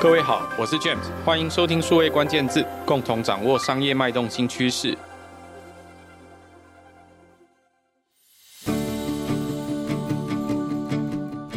各位好，我是 James，欢迎收听数位关键字，共同掌握商业脉动新趋势。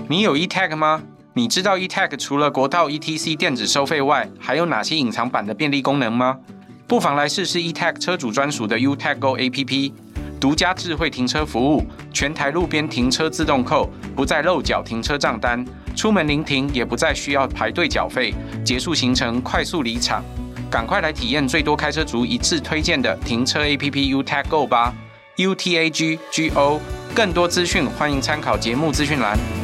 你有 eTag 吗？你知道 eTag 除了国道 ETC 电子收费外，还有哪些隐藏版的便利功能吗？不妨来试试 eTag 车主专属的 U-Tag Go APP，独家智慧停车服务，全台路边停车自动扣，不再漏缴停车账单，出门临停也不再需要排队缴费，结束行程快速离场。赶快来体验最多开车族一致推荐的停车 APP U-Tag Go 吧，U-T-A-G G-O，更多资讯欢迎参考节目资讯栏。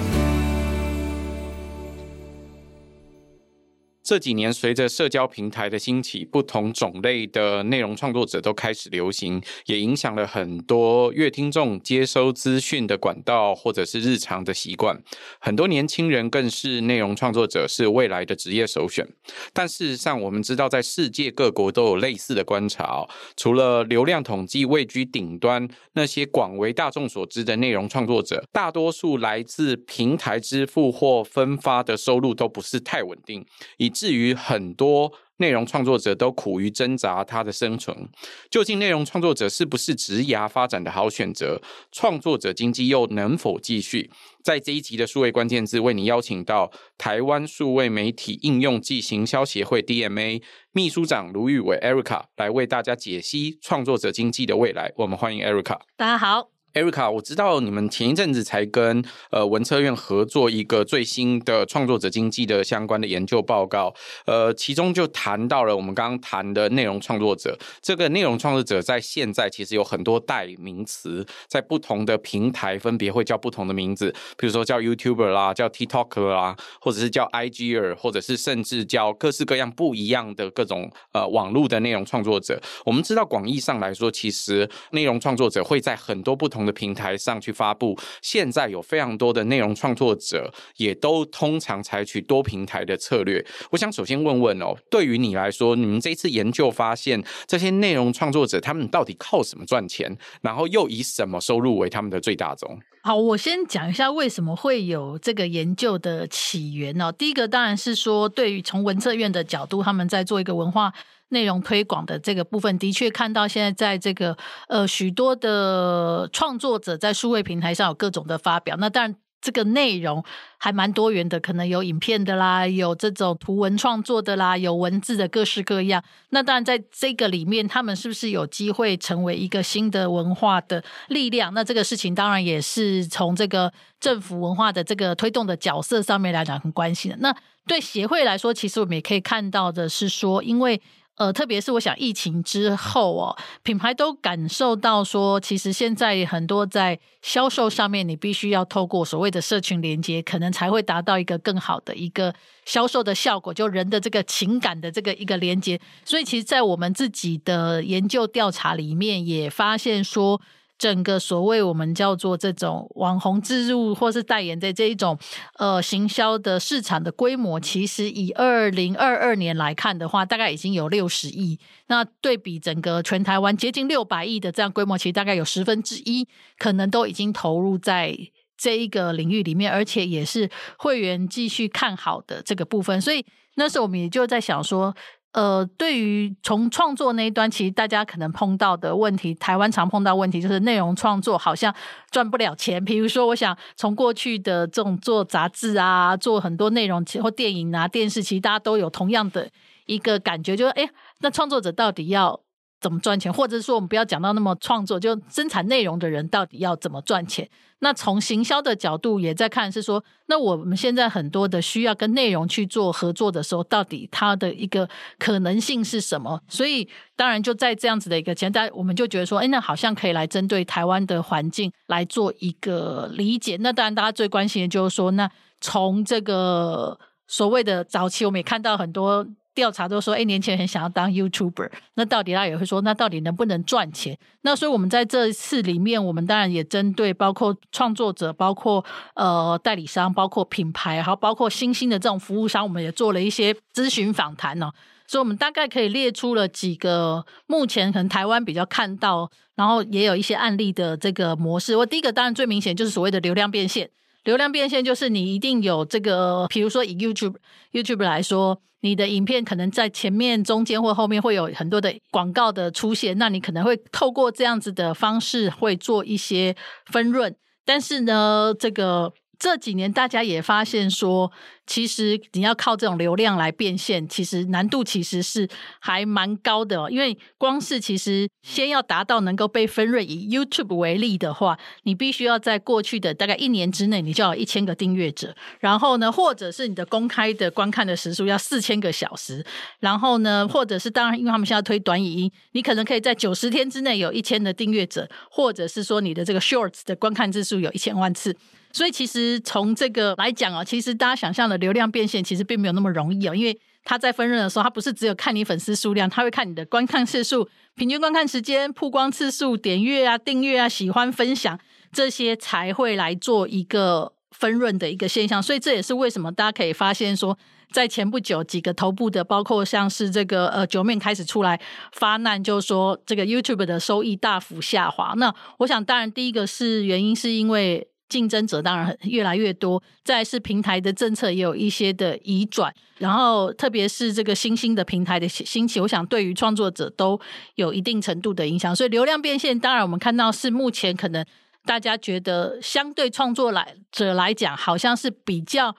这几年，随着社交平台的兴起，不同种类的内容创作者都开始流行，也影响了很多乐听众接收资讯的管道或者是日常的习惯。很多年轻人更是内容创作者是未来的职业首选。但事实上，我们知道，在世界各国都有类似的观察，除了流量统计位居顶端，那些广为大众所知的内容创作者，大多数来自平台支付或分发的收入都不是太稳定，以至于很多内容创作者都苦于挣扎他的生存，究竟内容创作者是不是职涯发展的好选择？创作者经济又能否继续？在这一集的数位关键字，为你邀请到台湾数位媒体应用暨行销协会 DMA 秘书长卢玉伟 Erica 来为大家解析创作者经济的未来。我们欢迎 Erica。大家好。Erica，我知道你们前一阵子才跟呃文策院合作一个最新的创作者经济的相关的研究报告，呃，其中就谈到了我们刚刚谈的内容创作者。这个内容创作者在现在其实有很多代名词，在不同的平台分别会叫不同的名字，比如说叫 YouTuber 啦，叫 TikTok 啦，或者是叫 IGer，或者是甚至叫各式各样不一样的各种呃网络的内容创作者。我们知道广义上来说，其实内容创作者会在很多不同的的平台上去发布，现在有非常多的内容创作者，也都通常采取多平台的策略。我想首先问问哦，对于你来说，你们这次研究发现，这些内容创作者他们到底靠什么赚钱？然后又以什么收入为他们的最大宗？好，我先讲一下为什么会有这个研究的起源哦。第一个当然是说，对于从文策院的角度，他们在做一个文化。内容推广的这个部分，的确看到现在在这个呃许多的创作者在数位平台上有各种的发表。那当然，这个内容还蛮多元的，可能有影片的啦，有这种图文创作的啦，有文字的各式各样。那当然，在这个里面，他们是不是有机会成为一个新的文化的力量？那这个事情当然也是从这个政府文化的这个推动的角色上面来讲很关心的。那对协会来说，其实我们也可以看到的是说，因为呃，特别是我想疫情之后哦，品牌都感受到说，其实现在很多在销售上面，你必须要透过所谓的社群连接，可能才会达到一个更好的一个销售的效果，就人的这个情感的这个一个连接。所以，其实，在我们自己的研究调查里面，也发现说。整个所谓我们叫做这种网红置入或是代言的这一种呃行销的市场的规模，其实以二零二二年来看的话，大概已经有六十亿。那对比整个全台湾接近六百亿的这样规模，其实大概有十分之一可能都已经投入在这一个领域里面，而且也是会员继续看好的这个部分。所以那时候我们也就在想说。呃，对于从创作那一端，其实大家可能碰到的问题，台湾常碰到问题就是内容创作好像赚不了钱。比如说，我想从过去的这种做杂志啊，做很多内容或电影啊、电视，其实大家都有同样的一个感觉，就是哎，那创作者到底要怎么赚钱？或者说，我们不要讲到那么创作，就生产内容的人到底要怎么赚钱？那从行销的角度也在看，是说，那我们现在很多的需要跟内容去做合作的时候，到底它的一个可能性是什么？所以，当然就在这样子的一个前提，我们就觉得说，哎，那好像可以来针对台湾的环境来做一个理解。那当然，大家最关心的就是说，那从这个所谓的早期，我们也看到很多。调查都说，哎，年轻人很想要当 YouTuber，那到底他也会说，那到底能不能赚钱？那所以我们在这次里面，我们当然也针对包括创作者、包括呃代理商、包括品牌，还有包括新兴的这种服务商，我们也做了一些咨询访谈哦。所以，我们大概可以列出了几个目前可能台湾比较看到，然后也有一些案例的这个模式。我第一个当然最明显就是所谓的流量变现。流量变现就是你一定有这个，比如说以 YouTube YouTube 来说，你的影片可能在前面、中间或后面会有很多的广告的出现，那你可能会透过这样子的方式会做一些分润，但是呢，这个。这几年大家也发现说，其实你要靠这种流量来变现，其实难度其实是还蛮高的。因为光是其实先要达到能够被分润，以 YouTube 为例的话，你必须要在过去的大概一年之内，你就要有一千个订阅者，然后呢，或者是你的公开的观看的时数要四千个小时，然后呢，或者是当然，因为他们现在推短影音，你可能可以在九十天之内有一千的订阅者，或者是说你的这个 Shorts 的观看次数有一千万次。所以其实从这个来讲哦，其实大家想象的流量变现其实并没有那么容易哦，因为他在分润的时候，他不是只有看你粉丝数量，他会看你的观看次数、平均观看时间、曝光次数、点阅啊、订阅啊、喜欢分享这些才会来做一个分润的一个现象。所以这也是为什么大家可以发现说，在前不久几个头部的，包括像是这个呃九面开始出来发难，就是说这个 YouTube 的收益大幅下滑。那我想，当然第一个是原因是因为。竞争者当然越来越多，再是平台的政策也有一些的移转，然后特别是这个新兴的平台的兴起，我想对于创作者都有一定程度的影响。所以流量变现，当然我们看到是目前可能大家觉得相对创作来者来讲，好像是比较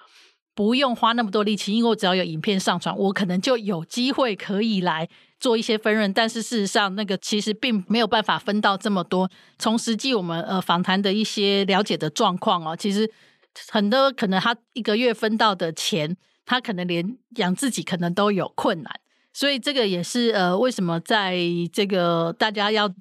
不用花那么多力气，因为我只要有影片上传，我可能就有机会可以来。做一些分润，但是事实上，那个其实并没有办法分到这么多。从实际我们呃访谈的一些了解的状况哦，其实很多可能他一个月分到的钱，他可能连养自己可能都有困难。所以这个也是呃为什么在这个大家要。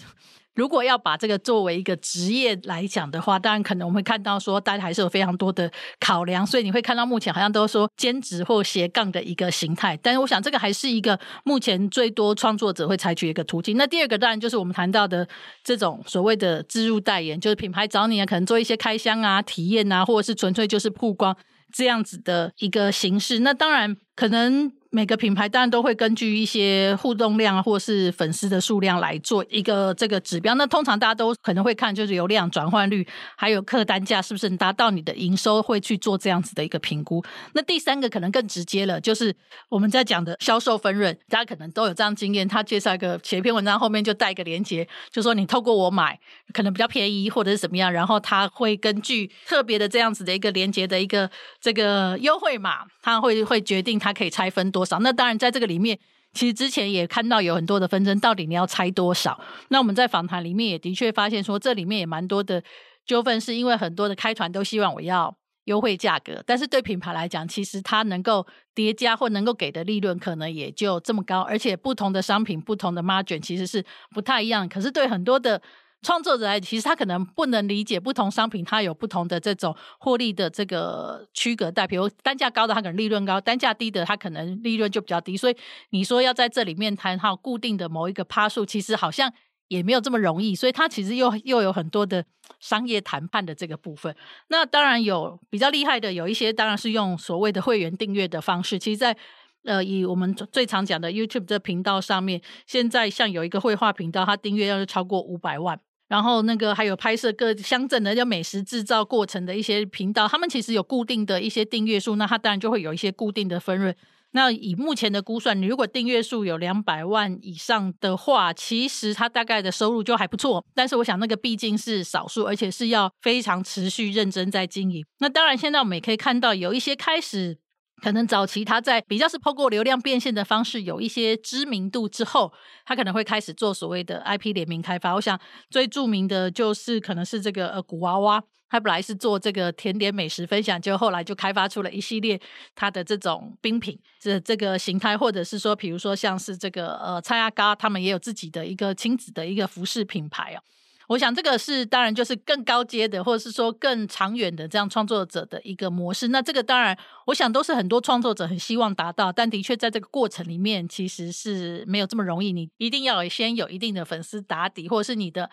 如果要把这个作为一个职业来讲的话，当然可能我们会看到说，大家还是有非常多的考量，所以你会看到目前好像都说兼职或斜杠的一个形态。但是我想这个还是一个目前最多创作者会采取一个途径。那第二个当然就是我们谈到的这种所谓的置入代言，就是品牌找你啊，可能做一些开箱啊、体验啊，或者是纯粹就是曝光这样子的一个形式。那当然可能。每个品牌当然都会根据一些互动量或是粉丝的数量来做一个这个指标。那通常大家都可能会看，就是流量转换率，还有客单价是不是达到你的营收，会去做这样子的一个评估。那第三个可能更直接了，就是我们在讲的销售分润，大家可能都有这样经验。他介绍一个写一篇文章，后面就带一个连接，就说你透过我买，可能比较便宜或者是怎么样，然后他会根据特别的这样子的一个连接的一个这个优惠码，他会会决定他可以拆分多。多少？那当然，在这个里面，其实之前也看到有很多的纷争，到底你要拆多少？那我们在访谈里面也的确发现说，这里面也蛮多的纠纷，是因为很多的开团都希望我要优惠价格，但是对品牌来讲，其实它能够叠加或能够给的利润可能也就这么高，而且不同的商品、不同的 margin 其实是不太一样。可是对很多的创作者来，其实他可能不能理解不同商品它有不同的这种获利的这个区隔带，比如单价高的它可能利润高，单价低的它可能利润就比较低。所以你说要在这里面谈好固定的某一个趴数，其实好像也没有这么容易。所以它其实又又有很多的商业谈判的这个部分。那当然有比较厉害的，有一些当然是用所谓的会员订阅的方式。其实在，呃以我们最常讲的 YouTube 这频道上面，现在像有一个绘画频道，它订阅要是超过五百万。然后那个还有拍摄各乡镇的叫美食制造过程的一些频道，他们其实有固定的一些订阅数，那他当然就会有一些固定的分润。那以目前的估算，你如果订阅数有两百万以上的话，其实他大概的收入就还不错。但是我想那个毕竟是少数，而且是要非常持续认真在经营。那当然现在我们也可以看到有一些开始。可能早期他在比较是透过流量变现的方式有一些知名度之后，他可能会开始做所谓的 IP 联名开发。我想最著名的就是可能是这个呃古娃娃，他本来是做这个甜点美食分享，就后来就开发出了一系列他的这种冰品这这个形态，或者是说，比如说像是这个呃蔡阿嘎，他们也有自己的一个亲子的一个服饰品牌啊。我想这个是当然就是更高阶的，或者是说更长远的这样创作者的一个模式。那这个当然，我想都是很多创作者很希望达到，但的确在这个过程里面其实是没有这么容易。你一定要先有一定的粉丝打底，或者是你的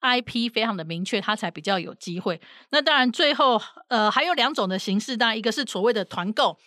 IP 非常的明确，它才比较有机会。那当然，最后呃还有两种的形式，当然一个是所谓的团购，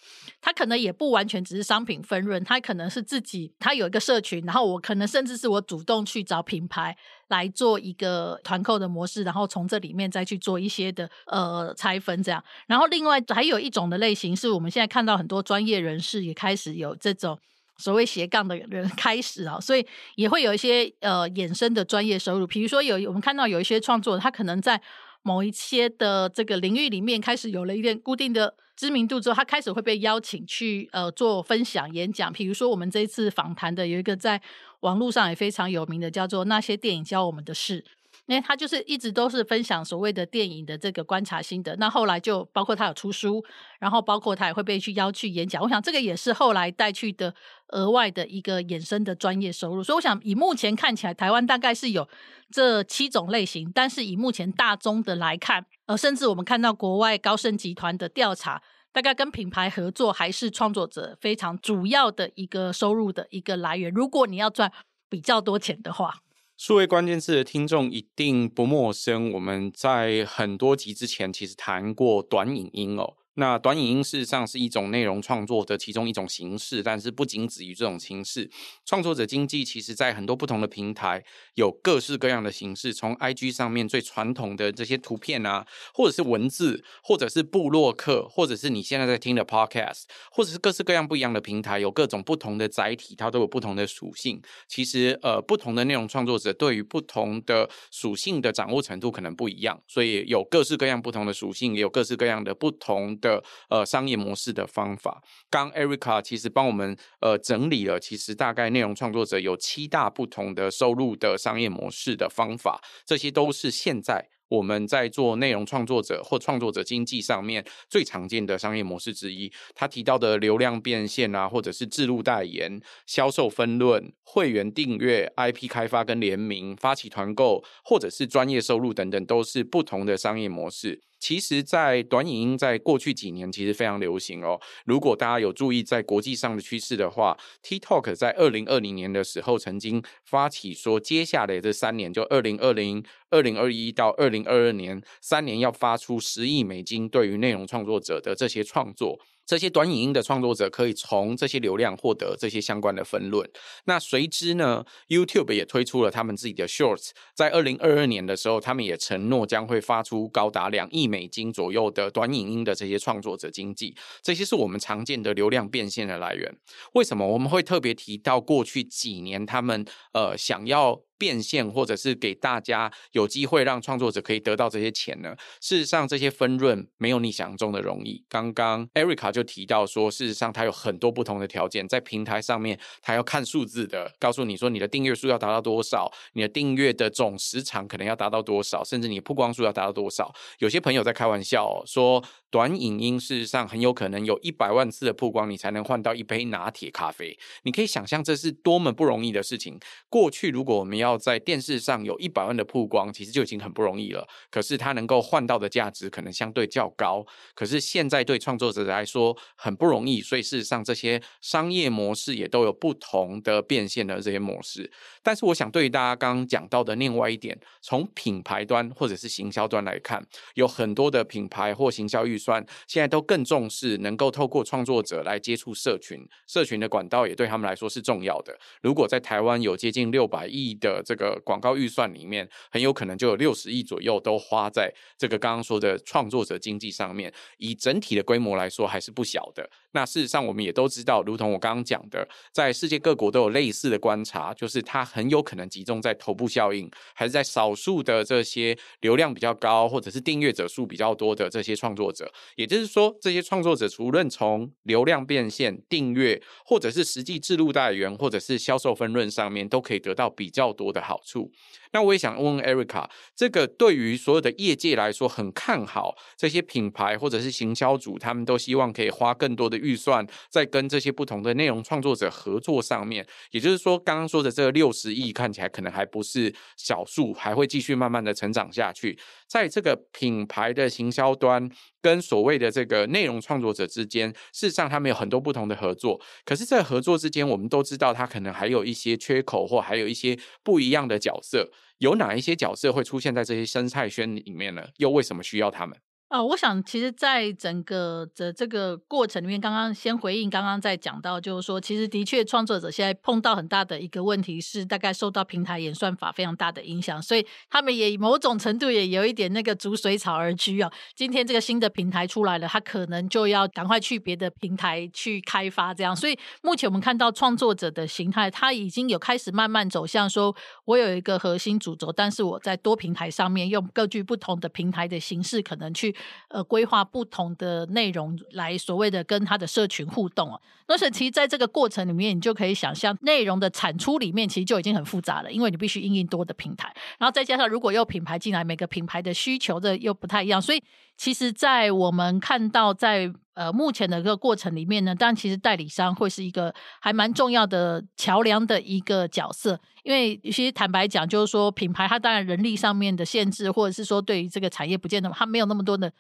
它可能也不完全只是商品分润，它可能是自己它有一个社群，然后我可能甚至是我主动去找品牌来做一个团购的模式，然后从这里面再去做一些的呃拆分这样。然后另外还有一种的类型是我们现在看到很多专业人士也开始有这种。所谓斜杠的人 开始啊，所以也会有一些呃衍生的专业收入。比如说有我们看到有一些创作，他可能在某一些的这个领域里面开始有了一点固定的知名度之后，他开始会被邀请去呃做分享演讲。比如说我们这一次访谈的有一个在网络上也非常有名的，叫做《那些电影教我们的事》。因为他就是一直都是分享所谓的电影的这个观察心得，那后来就包括他有出书，然后包括他也会被去邀去演讲。我想这个也是后来带去的额外的一个衍生的专业收入。所以我想以目前看起来，台湾大概是有这七种类型，但是以目前大宗的来看，呃，甚至我们看到国外高盛集团的调查，大概跟品牌合作还是创作者非常主要的一个收入的一个来源。如果你要赚比较多钱的话。数位关键字的听众一定不陌生，我们在很多集之前其实谈过短影音哦。那短影音事实上是一种内容创作的其中一种形式，但是不仅止于这种形式。创作者经济其实在很多不同的平台有各式各样的形式，从 IG 上面最传统的这些图片啊，或者是文字，或者是部落客，或者是你现在在听的 Podcast，或者是各式各样不一样的平台，有各种不同的载体，它都有不同的属性。其实呃，不同的内容创作者对于不同的属性的掌握程度可能不一样，所以有各式各样不同的属性，也有各式各样的不同的。的呃商业模式的方法，刚 Erica 其实帮我们呃整理了，其实大概内容创作者有七大不同的收入的商业模式的方法，这些都是现在。我们在做内容创作者或创作者经济上面最常见的商业模式之一，他提到的流量变现啊，或者是自录代言、销售分润、会员订阅、IP 开发跟联名、发起团购，或者是专业收入等等，都是不同的商业模式。其实，在短影音在过去几年其实非常流行哦。如果大家有注意在国际上的趋势的话，TikTok 在二零二零年的时候曾经发起说，接下来这三年，就二零二零、二零二一到二零二二年三年，要发出十亿美金对于内容创作者的这些创作。这些短影音的创作者可以从这些流量获得这些相关的分论。那随之呢，YouTube 也推出了他们自己的 Shorts，在二零二二年的时候，他们也承诺将会发出高达两亿美金左右的短影音的这些创作者经济。这些是我们常见的流量变现的来源。为什么我们会特别提到过去几年他们呃想要变现，或者是给大家有机会让创作者可以得到这些钱呢？事实上，这些分润没有你想象中的容易。刚刚 Erica 就提到说，事实上它有很多不同的条件，在平台上面，它要看数字的，告诉你说你的订阅数要达到多少，你的订阅的总时长可能要达到多少，甚至你曝光数要达到多少。有些朋友在开玩笑哦，说，短影音事实上很有可能有一百万次的曝光，你才能换到一杯拿铁咖啡。你可以想象这是多么不容易的事情。过去如果我们要要在电视上有一百万的曝光，其实就已经很不容易了。可是它能够换到的价值可能相对较高。可是现在对创作者来说很不容易，所以事实上这些商业模式也都有不同的变现的这些模式。但是我想对于大家刚刚讲到的另外一点，从品牌端或者是行销端来看，有很多的品牌或行销预算现在都更重视能够透过创作者来接触社群，社群的管道也对他们来说是重要的。如果在台湾有接近六百亿的这个广告预算里面，很有可能就有六十亿左右都花在这个刚刚说的创作者经济上面。以整体的规模来说，还是不小的。那事实上，我们也都知道，如同我刚刚讲的，在世界各国都有类似的观察，就是它很有可能集中在头部效应，还是在少数的这些流量比较高或者是订阅者数比较多的这些创作者。也就是说，这些创作者除了从流量变现、订阅，或者是实际置入代言，或者是销售分润上面，都可以得到比较多的好处。那我也想问问 Erica，这个对于所有的业界来说，很看好这些品牌或者是行销组，他们都希望可以花更多的预算在跟这些不同的内容创作者合作上面。也就是说，刚刚说的这个六十亿看起来可能还不是小数，还会继续慢慢的成长下去。在这个品牌的行销端跟所谓的这个内容创作者之间，事实上他们有很多不同的合作。可是，在合作之间，我们都知道他可能还有一些缺口，或还有一些不一样的角色。有哪一些角色会出现在这些生态圈里面呢？又为什么需要他们？啊，我想其实，在整个的这个过程里面，刚刚先回应刚刚在讲到，就是说，其实的确创作者现在碰到很大的一个问题是，大概受到平台演算法非常大的影响，所以他们也某种程度也有一点那个逐水草而居哦。今天这个新的平台出来了，他可能就要赶快去别的平台去开发，这样。所以目前我们看到创作者的形态，他已经有开始慢慢走向说，我有一个核心主轴，但是我在多平台上面用各具不同的平台的形式，可能去。呃，规划不同的内容来所谓的跟他的社群互动哦。那是其实在这个过程里面，你就可以想象内容的产出里面其实就已经很复杂了，因为你必须应用多的平台，然后再加上如果有品牌进来，每个品牌的需求的又不太一样，所以其实，在我们看到在呃目前的一个过程里面呢，当然其实代理商会是一个还蛮重要的桥梁的一个角色，因为其实坦白讲，就是说品牌它当然人力上面的限制，或者是说对于这个产业不见得它没有那么多的。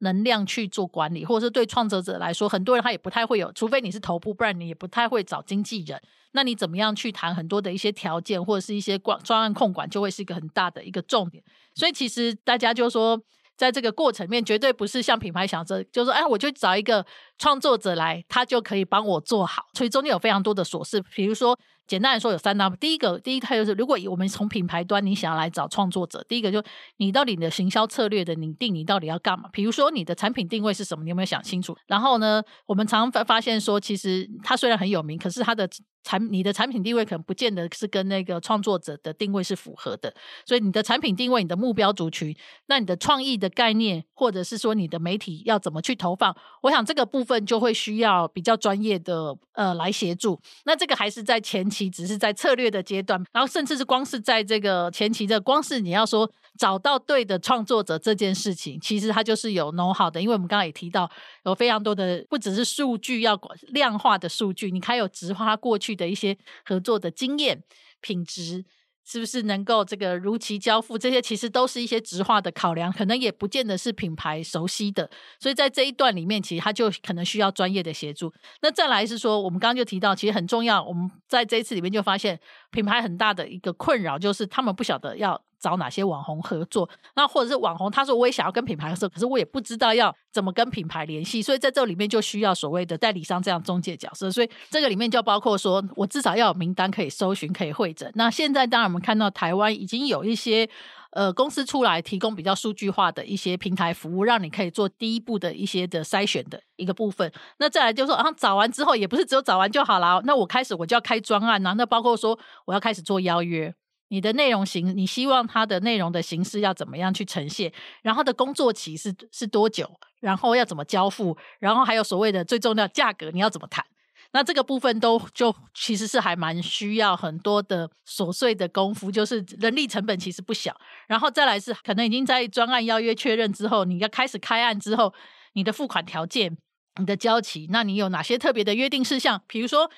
能量去做管理，或者是对创作者来说，很多人他也不太会有，除非你是头部，不然你也不太会找经纪人。那你怎么样去谈很多的一些条件，或者是一些管专案控管，就会是一个很大的一个重点。所以其实大家就说，在这个过程面，绝对不是像品牌想着，就是说，哎，我就找一个创作者来，他就可以帮我做好。所以中间有非常多的琐事，比如说。简单来说，有三大。第一个，第一个就是，如果我们从品牌端，你想要来找创作者，第一个就你到底你的行销策略的拟定，你到底要干嘛？比如说你的产品定位是什么？你有没有想清楚？然后呢，我们常常发发现说，其实它虽然很有名，可是它的产你的产品定位可能不见得是跟那个创作者的定位是符合的。所以你的产品定位、你的目标族群，那你的创意的概念，或者是说你的媒体要怎么去投放，我想这个部分就会需要比较专业的呃来协助。那这个还是在前期。其只是在策略的阶段，然后甚至是光是在这个前期的，光是你要说找到对的创作者这件事情，其实它就是有 know-how 的。因为我们刚刚也提到，有非常多的不只是数据要量化的数据，你还有直化过去的一些合作的经验、品质。是不是能够这个如期交付？这些其实都是一些直化的考量，可能也不见得是品牌熟悉的。所以在这一段里面，其实它就可能需要专业的协助。那再来是说，我们刚刚就提到，其实很重要。我们在这一次里面就发现，品牌很大的一个困扰就是他们不晓得要。找哪些网红合作？那或者是网红，他说我也想要跟品牌合作，可是我也不知道要怎么跟品牌联系，所以在这里面就需要所谓的代理商这样中介角色。所以这个里面就包括说我至少要有名单可以搜寻、可以会诊。那现在当然我们看到台湾已经有一些呃公司出来提供比较数据化的一些平台服务，让你可以做第一步的一些的筛选的一个部分。那再来就是说，啊找完之后也不是只有找完就好了，那我开始我就要开专案呐、啊。那包括说我要开始做邀约。你的内容形，你希望它的内容的形式要怎么样去呈现？然后的工作期是是多久？然后要怎么交付？然后还有所谓的最重要价格，你要怎么谈？那这个部分都就其实是还蛮需要很多的琐碎的功夫，就是人力成本其实不小。然后再来是可能已经在专案邀约确认之后，你要开始开案之后，你的付款条件、你的交期，那你有哪些特别的约定事项？比如说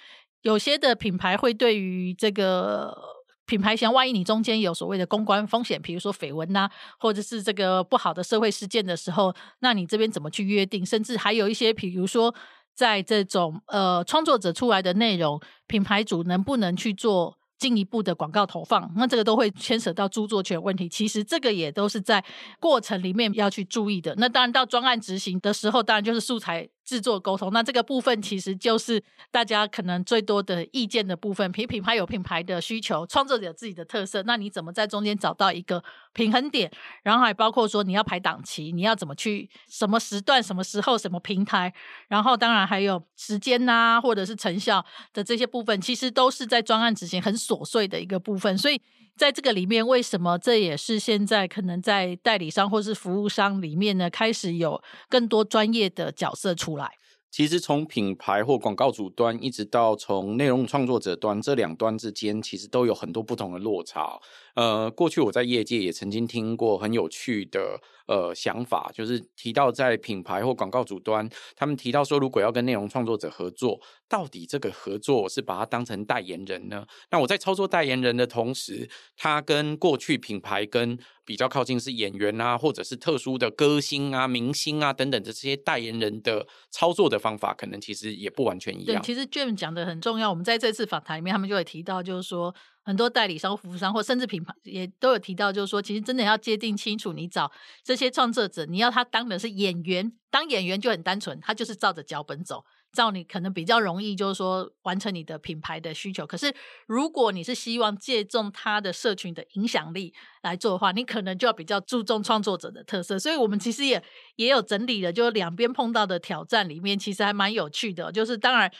有些的品牌会对于这个。品牌像万一你中间有所谓的公关风险，比如说绯闻呐，或者是这个不好的社会事件的时候，那你这边怎么去约定？甚至还有一些，比如说在这种呃创作者出来的内容，品牌主能不能去做进一步的广告投放？那这个都会牵扯到著作权问题。其实这个也都是在过程里面要去注意的。那当然到专案执行的时候，当然就是素材。制作沟通，那这个部分其实就是大家可能最多的意见的部分。品品牌有品牌的需求，创作者有自己的特色，那你怎么在中间找到一个平衡点？然后还包括说你要排档期，你要怎么去什么时段、什么时候、什么平台？然后当然还有时间呐、啊，或者是成效的这些部分，其实都是在专案执行很琐碎的一个部分，所以。在这个里面，为什么这也是现在可能在代理商或是服务商里面呢，开始有更多专业的角色出来？其实从品牌或广告主端，一直到从内容创作者端，这两端之间，其实都有很多不同的落差。呃，过去我在业界也曾经听过很有趣的呃想法，就是提到在品牌或广告主端，他们提到说，如果要跟内容创作者合作，到底这个合作我是把它当成代言人呢？那我在操作代言人的同时，他跟过去品牌跟比较靠近是演员啊，或者是特殊的歌星啊、明星啊等等的这些代言人的操作的方法，可能其实也不完全一样。对，其实 Jim 讲的很重要。我们在这次访谈里面，他们就会提到，就是说。很多代理商、服务商或甚至品牌也都有提到，就是说，其实真的要界定清楚，你找这些创作者，你要他当的是演员，当演员就很单纯，他就是照着脚本走。照你可能比较容易，就是说完成你的品牌的需求。可是如果你是希望借重他的社群的影响力来做的话，你可能就要比较注重创作者的特色。所以我们其实也也有整理了，就两边碰到的挑战里面，其实还蛮有趣的。就是当然，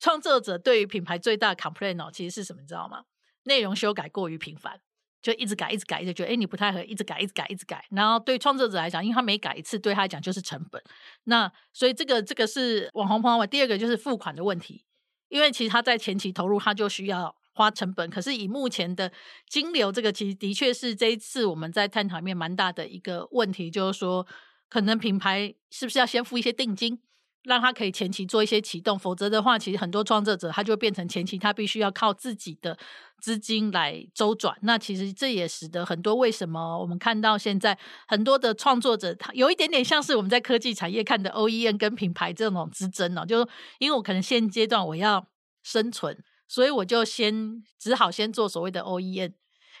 创作者对于品牌最大的 complaint 哦，其实是什么？你知道吗？内容修改过于频繁。就一直改，一直改，一直觉得哎，你不太合，一直改，一直改，一直改。然后对创作者来讲，因为他每改一次，对他来讲就是成本。那所以这个这个是网红朋友们。第二个就是付款的问题，因为其实他在前期投入，他就需要花成本。可是以目前的金流，这个其实的确是这一次我们在探讨里面蛮大的一个问题，就是说，可能品牌是不是要先付一些定金？让他可以前期做一些启动，否则的话，其实很多创作者他就会变成前期他必须要靠自己的资金来周转。那其实这也使得很多为什么我们看到现在很多的创作者，他有一点点像是我们在科技产业看的 OEM 跟品牌这种之争哦，就是因为我可能现阶段我要生存，所以我就先只好先做所谓的 OEM。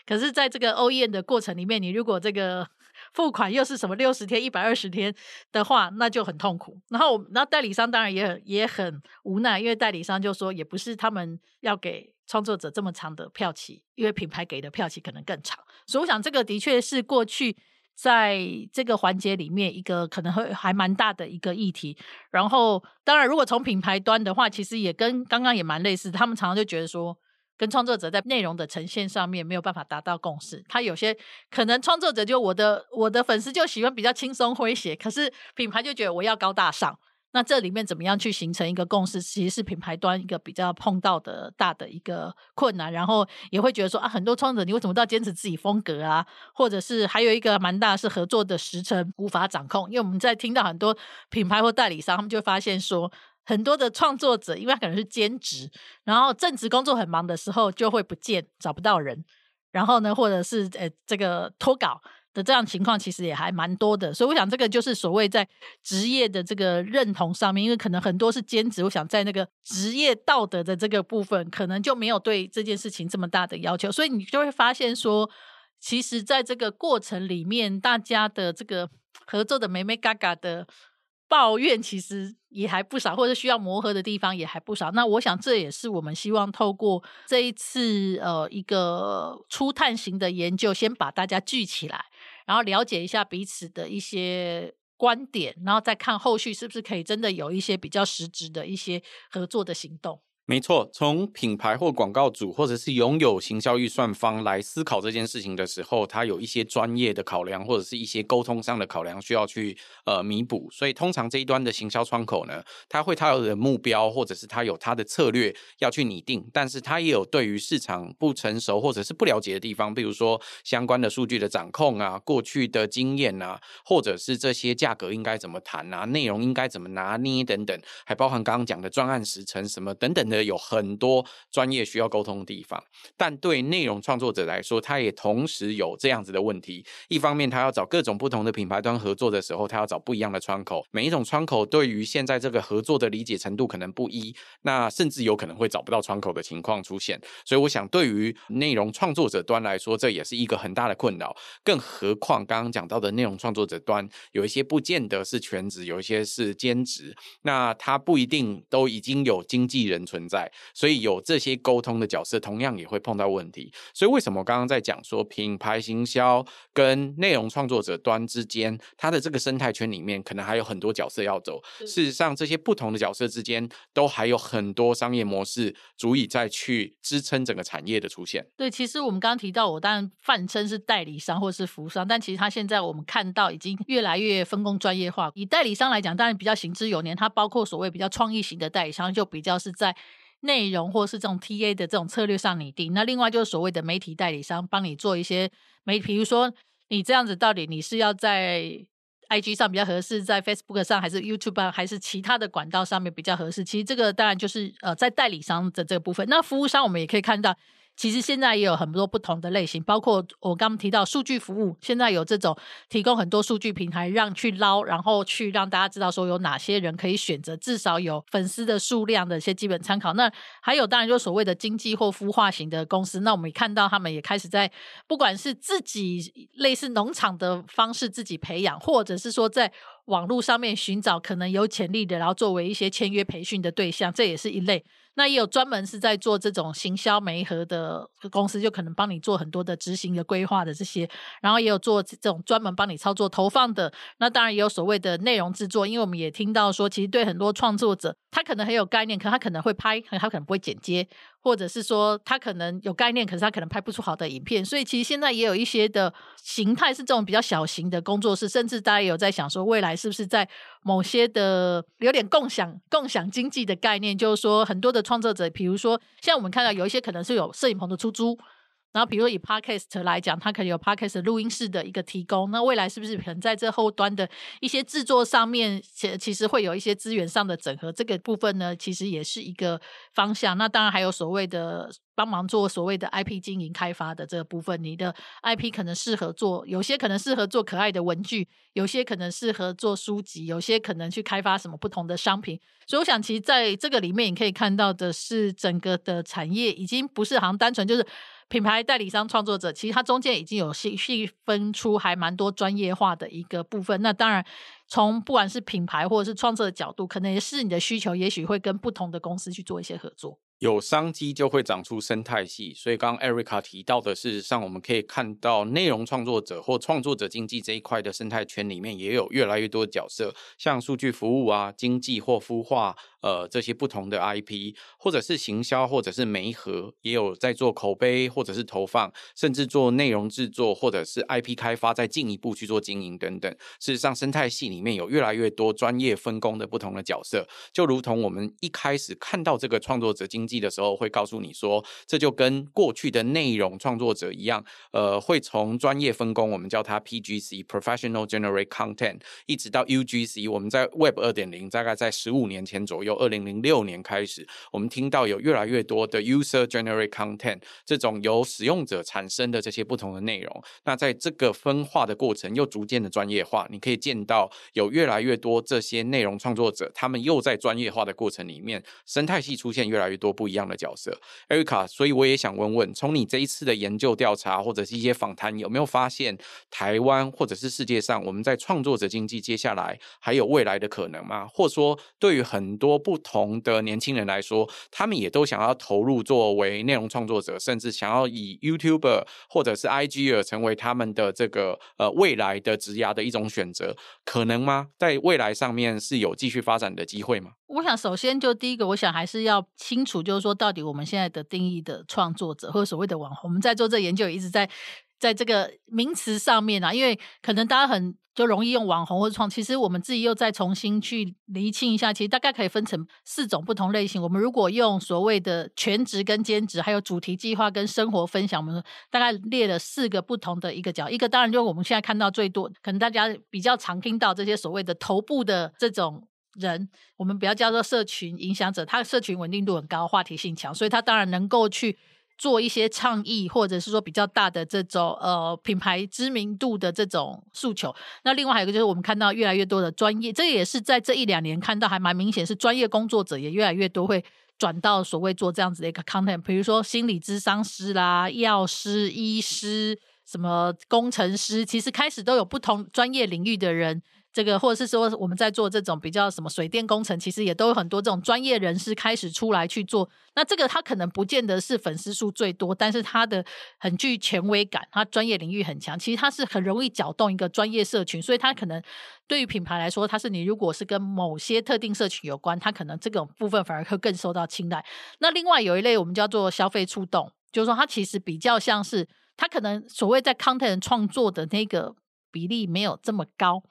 可是，在这个 OEM 的过程里面，你如果这个付款又是什么六十天、一百二十天的话，那就很痛苦。然后，然后代理商当然也很也很无奈，因为代理商就说，也不是他们要给创作者这么长的票期，因为品牌给的票期可能更长。所以，我想这个的确是过去在这个环节里面一个可能会还蛮大的一个议题。然后，当然，如果从品牌端的话，其实也跟刚刚也蛮类似，他们常常就觉得说。跟创作者在内容的呈现上面没有办法达到共识，他有些可能创作者就我的我的粉丝就喜欢比较轻松诙谐，可是品牌就觉得我要高大上。那这里面怎么样去形成一个共识，其实是品牌端一个比较碰到的大的一个困难。然后也会觉得说啊，很多创作者你为什么都要坚持自己风格啊？或者是还有一个蛮大是合作的时程无法掌控，因为我们在听到很多品牌或代理商，他们就发现说。很多的创作者，因为他可能是兼职，然后正职工作很忙的时候就会不见，找不到人，然后呢，或者是呃这个脱稿的这样情况，其实也还蛮多的。所以我想，这个就是所谓在职业的这个认同上面，因为可能很多是兼职，我想在那个职业道德的这个部分，可能就没有对这件事情这么大的要求，所以你就会发现说，其实在这个过程里面，大家的这个合作的眉眉角角的。抱怨其实也还不少，或者需要磨合的地方也还不少。那我想这也是我们希望透过这一次呃一个初探型的研究，先把大家聚起来，然后了解一下彼此的一些观点，然后再看后续是不是可以真的有一些比较实质的一些合作的行动。没错，从品牌或广告主，或者是拥有行销预算方来思考这件事情的时候，他有一些专业的考量，或者是一些沟通上的考量需要去呃弥补。所以，通常这一端的行销窗口呢，他会他有的目标，或者是他有他的策略要去拟定，但是他也有对于市场不成熟或者是不了解的地方，比如说相关的数据的掌控啊，过去的经验啊，或者是这些价格应该怎么谈啊，内容应该怎么拿捏等等，还包含刚刚讲的专案时程什么等等的。有很多专业需要沟通的地方，但对内容创作者来说，他也同时有这样子的问题。一方面，他要找各种不同的品牌端合作的时候，他要找不一样的窗口，每一种窗口对于现在这个合作的理解程度可能不一，那甚至有可能会找不到窗口的情况出现。所以，我想对于内容创作者端来说，这也是一个很大的困扰。更何况刚刚讲到的内容创作者端，有一些不见得是全职，有一些是兼职，那他不一定都已经有经纪人存，所以有这些沟通的角色，同样也会碰到问题。所以为什么刚刚在讲说品牌行销跟内容创作者端之间，它的这个生态圈里面，可能还有很多角色要走。事实上，这些不同的角色之间，都还有很多商业模式足以再去支撑整个产业的出现。对，其实我们刚刚提到，我当然泛称是代理商或是服务商，但其实它现在我们看到已经越来越分工专业化。以代理商来讲，当然比较行之有年，它包括所谓比较创意型的代理商，就比较是在。内容或是这种 TA 的这种策略上拟定，那另外就是所谓的媒体代理商，帮你做一些媒体，比如说你这样子到底你是要在 IG 上比较合适，在 Facebook 上还是 YouTube 上还是其他的管道上面比较合适？其实这个当然就是呃在代理商的这个部分。那服务商我们也可以看到，其实现在也有很多不同的类型，包括我刚刚提到数据服务，现在有这种提供很多数据平台让去捞，然后去让大家知道说有哪些人可以选择，至少有粉丝的数量的一些基本参考。那还有当然就所谓的经济或孵化型的公司，那我们也看到他们也开始在不管是自己类似农场的方式自己培养，或者是说在网络上面寻找可能有潜力的，然后作为一些签约培训的对象，这也是一类。那也有专门是在做这种行销媒合的公司，就可能帮你做很多的执行的规划的这些，然后也有做这种专门帮你操作投放的。那当然也有所谓的内容制作，因为我们也听到说，其实对很多创作者，他可能很有概念，可他可能会拍，他可能不会剪接。或者是说他可能有概念，可是他可能拍不出好的影片，所以其实现在也有一些的形态是这种比较小型的工作室，甚至大家也有在想说，未来是不是在某些的有点共享共享经济的概念，就是说很多的创作者，比如说像我们看到有一些可能是有摄影棚的出租。然后，比如以 Podcast 来讲，它可能有 Podcast 录音室的一个提供。那未来是不是可能在这后端的一些制作上面，其其实会有一些资源上的整合？这个部分呢，其实也是一个方向。那当然还有所谓的帮忙做所谓的 IP 经营开发的这个部分。你的 IP 可能适合做，有些可能适合做可爱的文具，有些可能适合做书籍，有些可能去开发什么不同的商品。所以我想，其实在这个里面，你可以看到的是整个的产业已经不是好像单纯就是。品牌代理商、创作者，其实它中间已经有细细分出还蛮多专业化的一个部分。那当然，从不管是品牌或者是创作的角度，可能也是你的需求，也许会跟不同的公司去做一些合作。有商机就会长出生态系，所以刚刚 Erica 提到的，事实上我们可以看到，内容创作者或创作者经济这一块的生态圈里面，也有越来越多的角色，像数据服务啊、经济或孵化，呃，这些不同的 IP，或者是行销，或者是媒合，也有在做口碑或者是投放，甚至做内容制作或者是 IP 开发，再进一步去做经营等等。事实上，生态系里面有越来越多专业分工的不同的角色，就如同我们一开始看到这个创作者经济的时候，会告诉你说，这就跟过去的内容创作者一样，呃，会从专业分工，我们叫它 PGC（Professional Generate Content），一直到 UGC，我们在 Web 二点零，大概在十五年前左右，由二零零六年开始，我们听到有越来越多的 User Generate Content，这种由使用者产生的这些不同的内容。那在这个分化的过程，又逐渐的专业化，你可以见到有越来越多这些内容创作者，他们又在专业化的过程里面，生态系出现越来越多不一样的角色，Erica，所以我也想问问，从你这一次的研究调查或者是一些访谈，有没有发现台湾或者是世界上，我们在创作者经济接下来还有未来的可能吗？或者说，对于很多不同的年轻人来说，他们也都想要投入作为内容创作者，甚至想要以 YouTuber 或者是 IGer 成为他们的这个呃未来的职涯的一种选择，可能吗？在未来上面是有继续发展的机会吗？我想，首先就第一个，我想还是要清楚，就是说，到底我们现在的定义的创作者，或者所谓的网红，我们在做这研究，也一直在在这个名词上面啊，因为可能大家很就容易用网红或创，其实我们自己又再重新去厘清一下，其实大概可以分成四种不同类型。我们如果用所谓的全职跟兼职，还有主题计划跟生活分享，我们大概列了四个不同的一个角，一个当然就是我们现在看到最多，可能大家比较常听到这些所谓的头部的这种。人，我们不要叫做社群影响者，他的社群稳定度很高，话题性强，所以他当然能够去做一些倡议，或者是说比较大的这种呃品牌知名度的这种诉求。那另外还有一个就是我们看到越来越多的专业，这也是在这一两年看到还蛮明显，是专业工作者也越来越多会转到所谓做这样子的一个 content，比如说心理咨商师啦、药师、医师、什么工程师，其实开始都有不同专业领域的人。这个，或者是说我们在做这种比较什么水电工程，其实也都有很多这种专业人士开始出来去做。那这个他可能不见得是粉丝数最多，但是他的很具权威感，他专业领域很强。其实他是很容易搅动一个专业社群，所以他可能对于品牌来说，他是你如果是跟某些特定社群有关，他可能这种部分反而会更受到青睐。那另外有一类我们叫做消费触动，就是说他其实比较像是他可能所谓在 content 创作的那个比例没有这么高。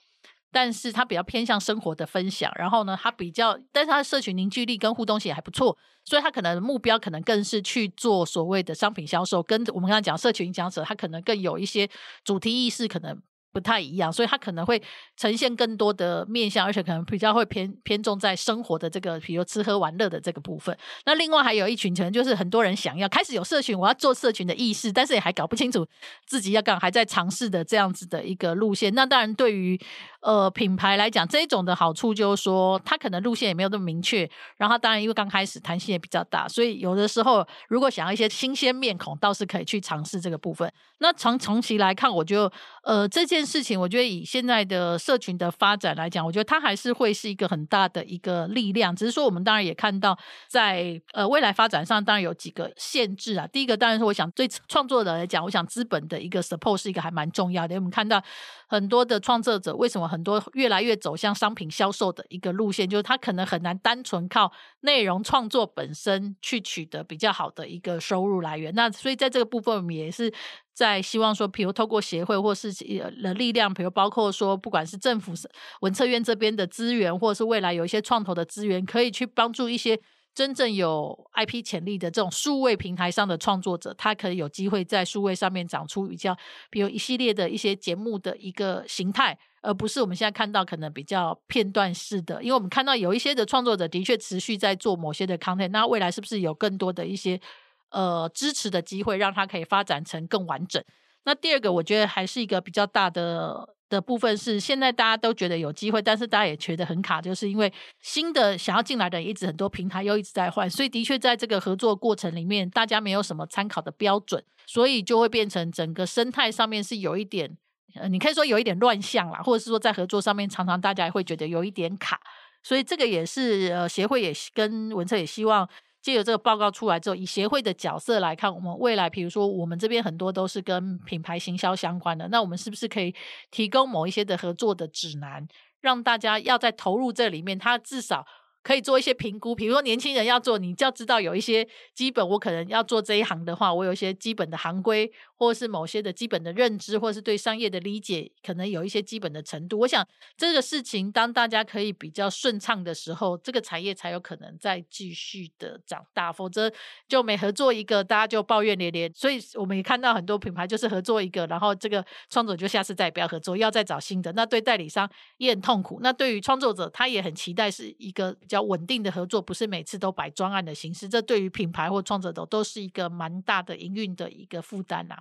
但是他比较偏向生活的分享，然后呢，他比较，但是他的社群凝聚力跟互动性也还不错，所以他可能目标可能更是去做所谓的商品销售，跟我们刚才讲社群影响者，他可能更有一些主题意识，可能不太一样，所以他可能会呈现更多的面向，而且可能比较会偏偏重在生活的这个，比如吃喝玩乐的这个部分。那另外还有一群可能，就是很多人想要开始有社群，我要做社群的意识，但是也还搞不清楚自己要干，还在尝试的这样子的一个路线。那当然，对于呃品牌来讲，这种的好处就是说，它可能路线也没有那么明确，然后当然因为刚开始弹性也比较大，所以有的时候如果想要一些新鲜面孔，倒是可以去尝试这个部分。那从长期来看，我觉得呃这件事情，我觉得以现在的社群的发展来讲，我觉得它还是会是一个很大的一个力量。只是说，我们当然也看到在呃未来发展上，当然有几个限制啊。第一个当然是我想对创作者来讲，我想资本的一个 support 是一个还蛮重要的。因为我们看到很多的创作者为什么很很多越来越走向商品销售的一个路线，就是他可能很难单纯靠内容创作本身去取得比较好的一个收入来源。那所以在这个部分，我们也是。在希望说，比如透过协会或是的力量，比如包括说，不管是政府文策院这边的资源，或者是未来有一些创投的资源，可以去帮助一些真正有 IP 潜力的这种数位平台上的创作者，他可以有机会在数位上面长出比较，比如一系列的一些节目的一个形态，而不是我们现在看到可能比较片段式的。因为我们看到有一些的创作者的确持续在做某些的 content，那未来是不是有更多的一些？呃，支持的机会，让它可以发展成更完整。那第二个，我觉得还是一个比较大的的部分是，现在大家都觉得有机会，但是大家也觉得很卡，就是因为新的想要进来的一直很多，平台又一直在换，所以的确在这个合作过程里面，大家没有什么参考的标准，所以就会变成整个生态上面是有一点，呃，你可以说有一点乱象啦，或者是说在合作上面，常常大家会觉得有一点卡，所以这个也是呃，协会也跟文策也希望。借由这个报告出来之后，以协会的角色来看，我们未来，比如说我们这边很多都是跟品牌行销相关的，那我们是不是可以提供某一些的合作的指南，让大家要在投入这里面，他至少。可以做一些评估，比如说年轻人要做，你就要知道有一些基本。我可能要做这一行的话，我有一些基本的行规，或是某些的基本的认知，或是对商业的理解，可能有一些基本的程度。我想这个事情，当大家可以比较顺畅的时候，这个产业才有可能再继续的长大。否则就每合作一个，大家就抱怨连连。所以我们也看到很多品牌就是合作一个，然后这个创作者就下次再也不要合作，要再找新的。那对代理商也很痛苦。那对于创作者，他也很期待是一个比较。稳定的合作不是每次都摆专案的形式，这对于品牌或创作者都是一个蛮大的营运的一个负担呐。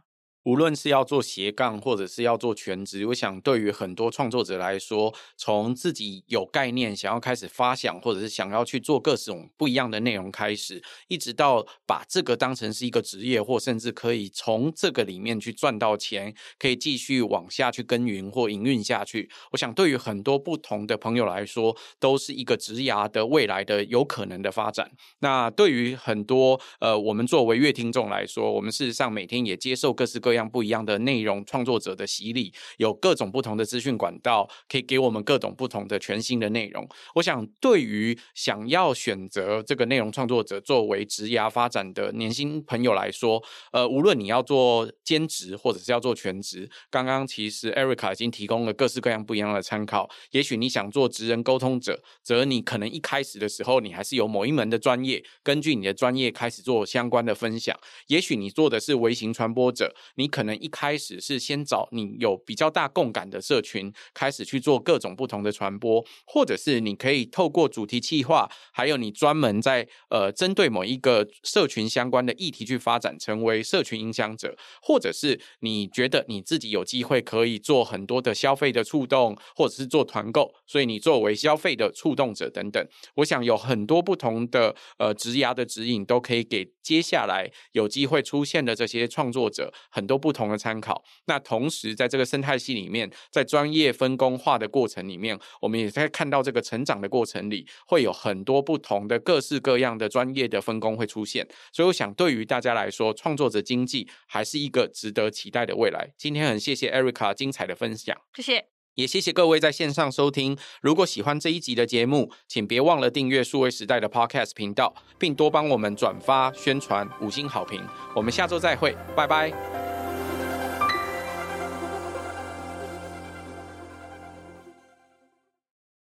无论是要做斜杠，或者是要做全职，我想对于很多创作者来说，从自己有概念想要开始发想，或者是想要去做各种不一样的内容开始，一直到把这个当成是一个职业，或甚至可以从这个里面去赚到钱，可以继续往下去耕耘或营运下去。我想对于很多不同的朋友来说，都是一个职涯的未来的有可能的发展。那对于很多呃，我们作为乐听众来说，我们事实上每天也接受各式各样。样不一样的内容创作者的洗礼，有各种不同的资讯管道，可以给我们各种不同的全新的内容。我想，对于想要选择这个内容创作者作为职涯发展的年轻朋友来说，呃，无论你要做兼职或者是要做全职，刚刚其实 Erica 已经提供了各式各样不一样的参考。也许你想做职人沟通者，则你可能一开始的时候，你还是有某一门的专业，根据你的专业开始做相关的分享。也许你做的是微型传播者，你。你可能一开始是先找你有比较大共感的社群，开始去做各种不同的传播，或者是你可以透过主题企划，还有你专门在呃针对某一个社群相关的议题去发展，成为社群影响者，或者是你觉得你自己有机会可以做很多的消费的触动，或者是做团购，所以你作为消费的触动者等等，我想有很多不同的呃职涯的指引，都可以给接下来有机会出现的这些创作者很很多。不同的参考，那同时在这个生态系里面，在专业分工化的过程里面，我们也在看到这个成长的过程里，会有很多不同的各式各样的专业的分工会出现。所以，我想对于大家来说，创作者经济还是一个值得期待的未来。今天很谢谢 Erica 精彩的分享，谢谢，也谢谢各位在线上收听。如果喜欢这一集的节目，请别忘了订阅数位时代的 Podcast 频道，并多帮我们转发宣传，五星好评。我们下周再会，拜拜。